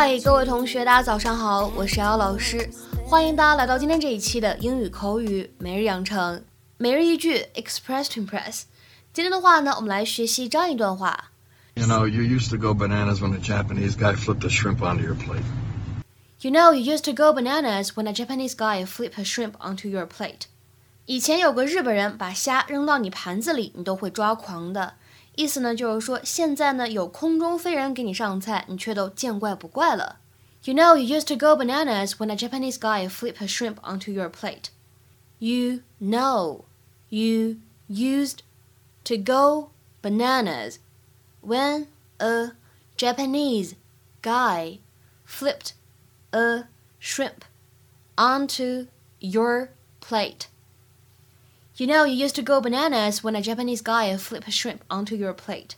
嗨，各位同学，大家早上好，我是瑶老师，欢迎大家来到今天这一期的英语口语每日养成每日一句 Express to Impress。今天的话呢，我们来学习这样一段话。You know, you used to go bananas when a Japanese guy flipped a shrimp onto your plate. You know, you used to go bananas when a Japanese guy flipped a shrimp onto your plate. 以前有个日本人把虾扔到你盘子里，你都会抓狂的。意思呢，就是说现在呢有空中飞人给你上菜，你却都见怪不怪了。You know you used to go bananas when a Japanese guy flipped a shrimp onto your plate. You know you used to go bananas when a Japanese guy flipped a shrimp onto your plate. You know, you used to go bananas when a Japanese guy flipped a shrimp onto your plate.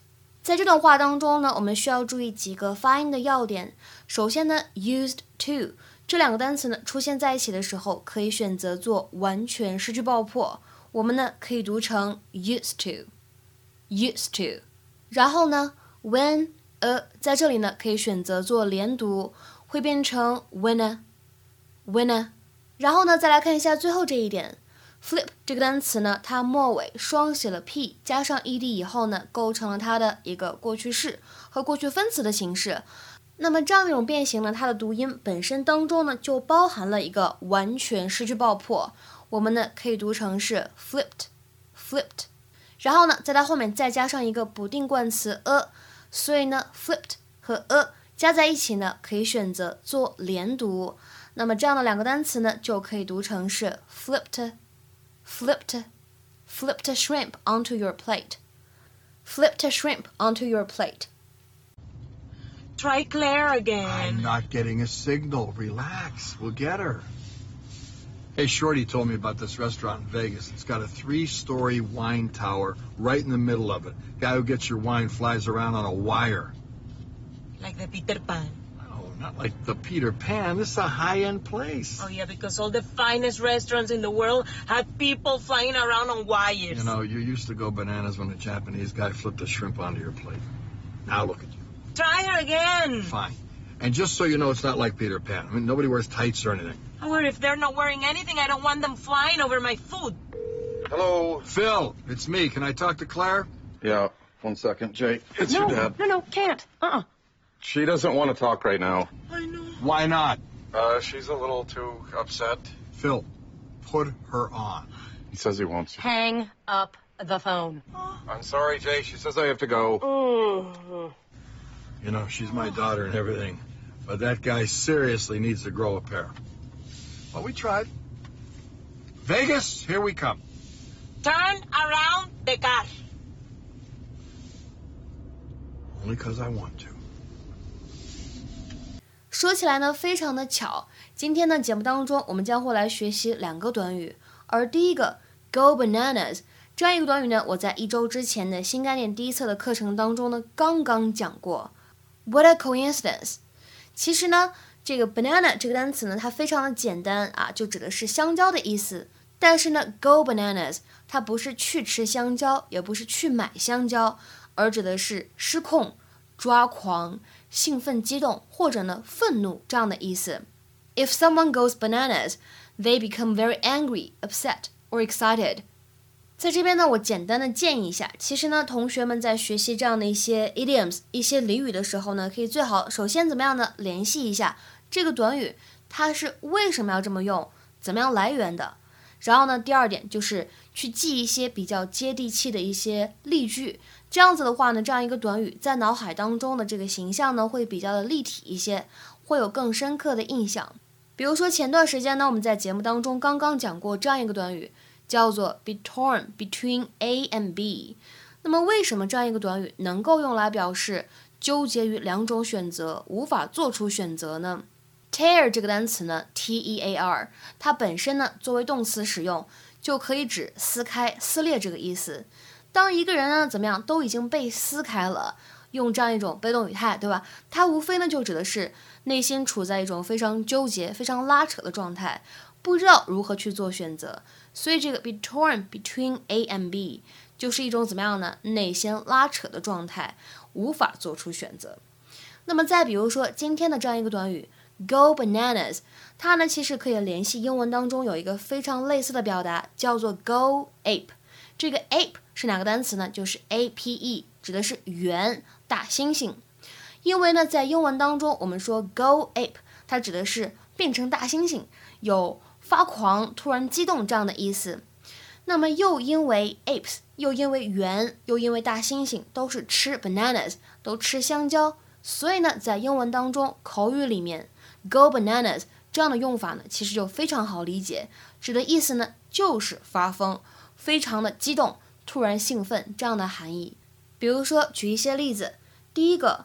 在这段话当中呢，我们需要注意几个发音的要点。首先呢，used to 这两个单词呢出现在一起的时候，可以选择做完全失去爆破，我们呢可以读成 used to，used to。然后呢，when a 在这里呢可以选择做连读，会变成 winner，winner。然后呢，再来看一下最后这一点。 Flip 这个单词呢，它末尾双写了 p，加上 ed 以后呢，构成了它的一个过去式和过去分词的形式。那么这样一种变形呢，它的读音本身当中呢，就包含了一个完全失去爆破。我们呢可以读成是 flipped，flipped，然后呢，在它后面再加上一个不定冠词 a，所以呢，flipped 和 a 加在一起呢，可以选择做连读。那么这样的两个单词呢，就可以读成是 flipped。Flipped, flipped a shrimp onto your plate. Flipped a shrimp onto your plate. Try Claire again. I'm not getting a signal. Relax. We'll get her. Hey, Shorty told me about this restaurant in Vegas. It's got a three story wine tower right in the middle of it. Guy who gets your wine flies around on a wire. Like the Peter Pan. Not like the Peter Pan. This is a high-end place. Oh, yeah, because all the finest restaurants in the world have people flying around on wires. You know, you used to go bananas when a Japanese guy flipped a shrimp onto your plate. Now look at you. Try her again. Fine. And just so you know, it's not like Peter Pan. I mean, nobody wears tights or anything. Or if they're not wearing anything, I don't want them flying over my food. Hello. Phil, it's me. Can I talk to Claire? Yeah, one second, Jake. It's no, your dad. No, no, can't. Uh-uh. She doesn't want to talk right now. I know. Why not? Uh, she's a little too upset. Phil, put her on. He says he wants to. Hang up the phone. I'm sorry, Jay. She says I have to go. Mm. You know, she's my daughter and everything, but that guy seriously needs to grow a pair. Well, we tried. Vegas, here we come. Turn around the car. Only because I want to. 说起来呢，非常的巧。今天呢，节目当中我们将会来学习两个短语，而第一个 “go bananas” 这样一个短语呢，我在一周之前的新概念第一册的课程当中呢，刚刚讲过。What a coincidence！其实呢，这个 “banana” 这个单词呢，它非常的简单啊，就指的是香蕉的意思。但是呢，“go bananas” 它不是去吃香蕉，也不是去买香蕉，而指的是失控、抓狂。兴奋、激动，或者呢愤怒这样的意思。If someone goes bananas, they become very angry, upset or excited。在这边呢，我简单的建议一下，其实呢，同学们在学习这样的一些 idioms、一些俚语的时候呢，可以最好首先怎么样呢？联系一下这个短语它是为什么要这么用，怎么样来源的。然后呢，第二点就是去记一些比较接地气的一些例句。这样子的话呢，这样一个短语在脑海当中的这个形象呢，会比较的立体一些，会有更深刻的印象。比如说前段时间呢，我们在节目当中刚刚讲过这样一个短语，叫做 be torn between A and B。那么为什么这样一个短语能够用来表示纠结于两种选择，无法做出选择呢？tear 这个单词呢，T-E-A-R，它本身呢作为动词使用，就可以指撕开、撕裂这个意思。当一个人呢怎么样都已经被撕开了，用这样一种被动语态，对吧？它无非呢就指的是内心处在一种非常纠结、非常拉扯的状态，不知道如何去做选择。所以这个 be torn between A and B 就是一种怎么样呢？内心拉扯的状态，无法做出选择。那么再比如说今天的这样一个短语 go bananas，它呢其实可以联系英文当中有一个非常类似的表达，叫做 go ape。这个 ape 是哪个单词呢？就是 a p e，指的是猿、大猩猩。因为呢，在英文当中，我们说 go ape，它指的是变成大猩猩，有发狂、突然激动这样的意思。那么又因为 apes，又因为猿，又因为大猩猩都是吃 bananas，都吃香蕉，所以呢，在英文当中口语里面 go bananas 这样的用法呢，其实就非常好理解，指的意思呢就是发疯，非常的激动，突然兴奋这样的含义。比如说举一些例子，第一个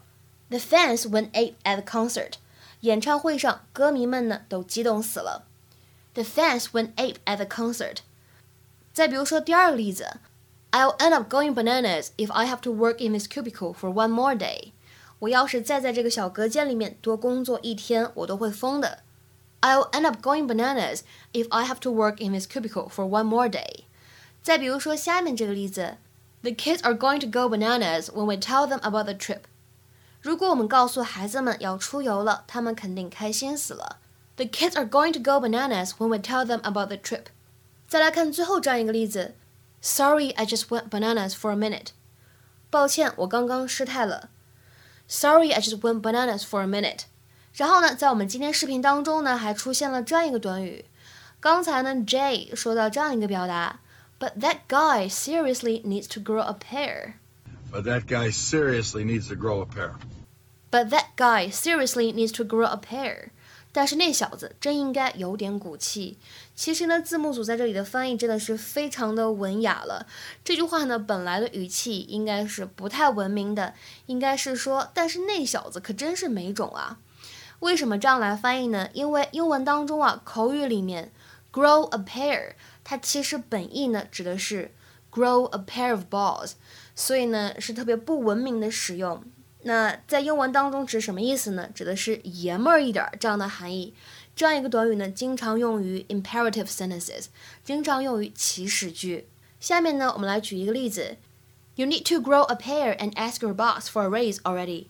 ，The fans went ape at the concert，演唱会上歌迷们呢都激动死了。The fans went ape at the concert。再比如说第二个例子，I'll end up going bananas if I have to work in this cubicle for one more day。我要是再在这个小隔间里面多工作一天，我都会疯的。I'll end up going bananas if I have to work in this cubicle for one more day。再比如说下面这个例子，The kids are going to go bananas when we tell them about the trip。如果我们告诉孩子们要出游了，他们肯定开心死了。The kids are going to go bananas when we tell them about the trip。再来看最后这样一个例子，Sorry, I just went bananas for a minute。抱歉，我刚刚失态了。Sorry, I just went bananas for a minute。然后呢，在我们今天视频当中呢，还出现了这样一个短语。刚才呢，Jay 说到这样一个表达，But that guy seriously needs to grow a pair。 But that guy seriously needs to grow a pair. But that guy seriously needs to grow a pair。 但是那小子真应该有点骨气。其实呢，字幕组在这里的翻译真的是非常的文雅了。这句话呢，本来的语气应该是不太文明的，应该是说，但是那小子可真是没种啊。为什么这样来翻译呢？因为英文当中啊，口语里面 grow a pair，它其实本意呢指的是 grow a pair of balls，所以呢是特别不文明的使用。那在英文当中指什么意思呢？指的是爷们儿一点这样的含义。这样一个短语呢，经常用于 imperative sentences，经常用于祈使句。下面呢，我们来举一个例子：You need to grow a pair and ask your boss for a raise already。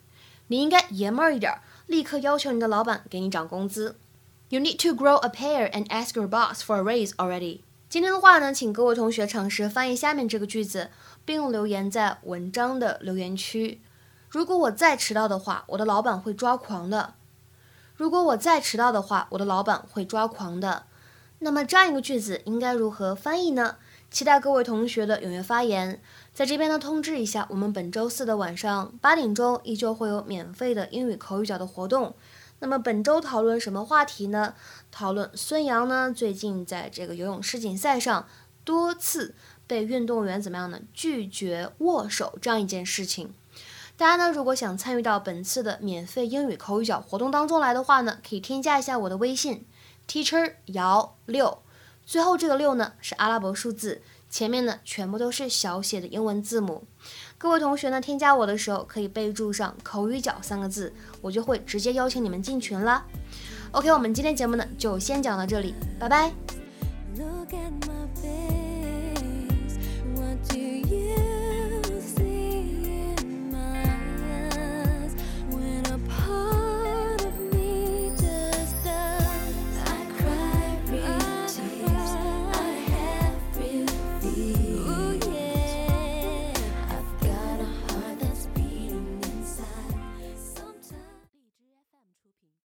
你应该爷们儿一点，立刻要求你的老板给你涨工资。You need to grow a pair and ask your boss for a raise already。今天的话呢，请各位同学尝试翻译下面这个句子，并留言在文章的留言区。如果我再迟到的话，我的老板会抓狂的。如果我再迟到的话，我的老板会抓狂的。那么这样一个句子应该如何翻译呢？期待各位同学的踊跃发言。在这边呢，通知一下，我们本周四的晚上八点钟依旧会有免费的英语口语角的活动。那么本周讨论什么话题呢？讨论孙杨呢最近在这个游泳世锦赛上多次被运动员怎么样呢拒绝握手这样一件事情。大家呢，如果想参与到本次的免费英语口语角活动当中来的话呢，可以添加一下我的微信 teacher 姚六，最后这个六呢是阿拉伯数字，前面呢全部都是小写的英文字母。各位同学呢，添加我的时候可以备注上“口语角”三个字，我就会直接邀请你们进群啦。OK，我们今天节目呢就先讲到这里，拜拜。Look at my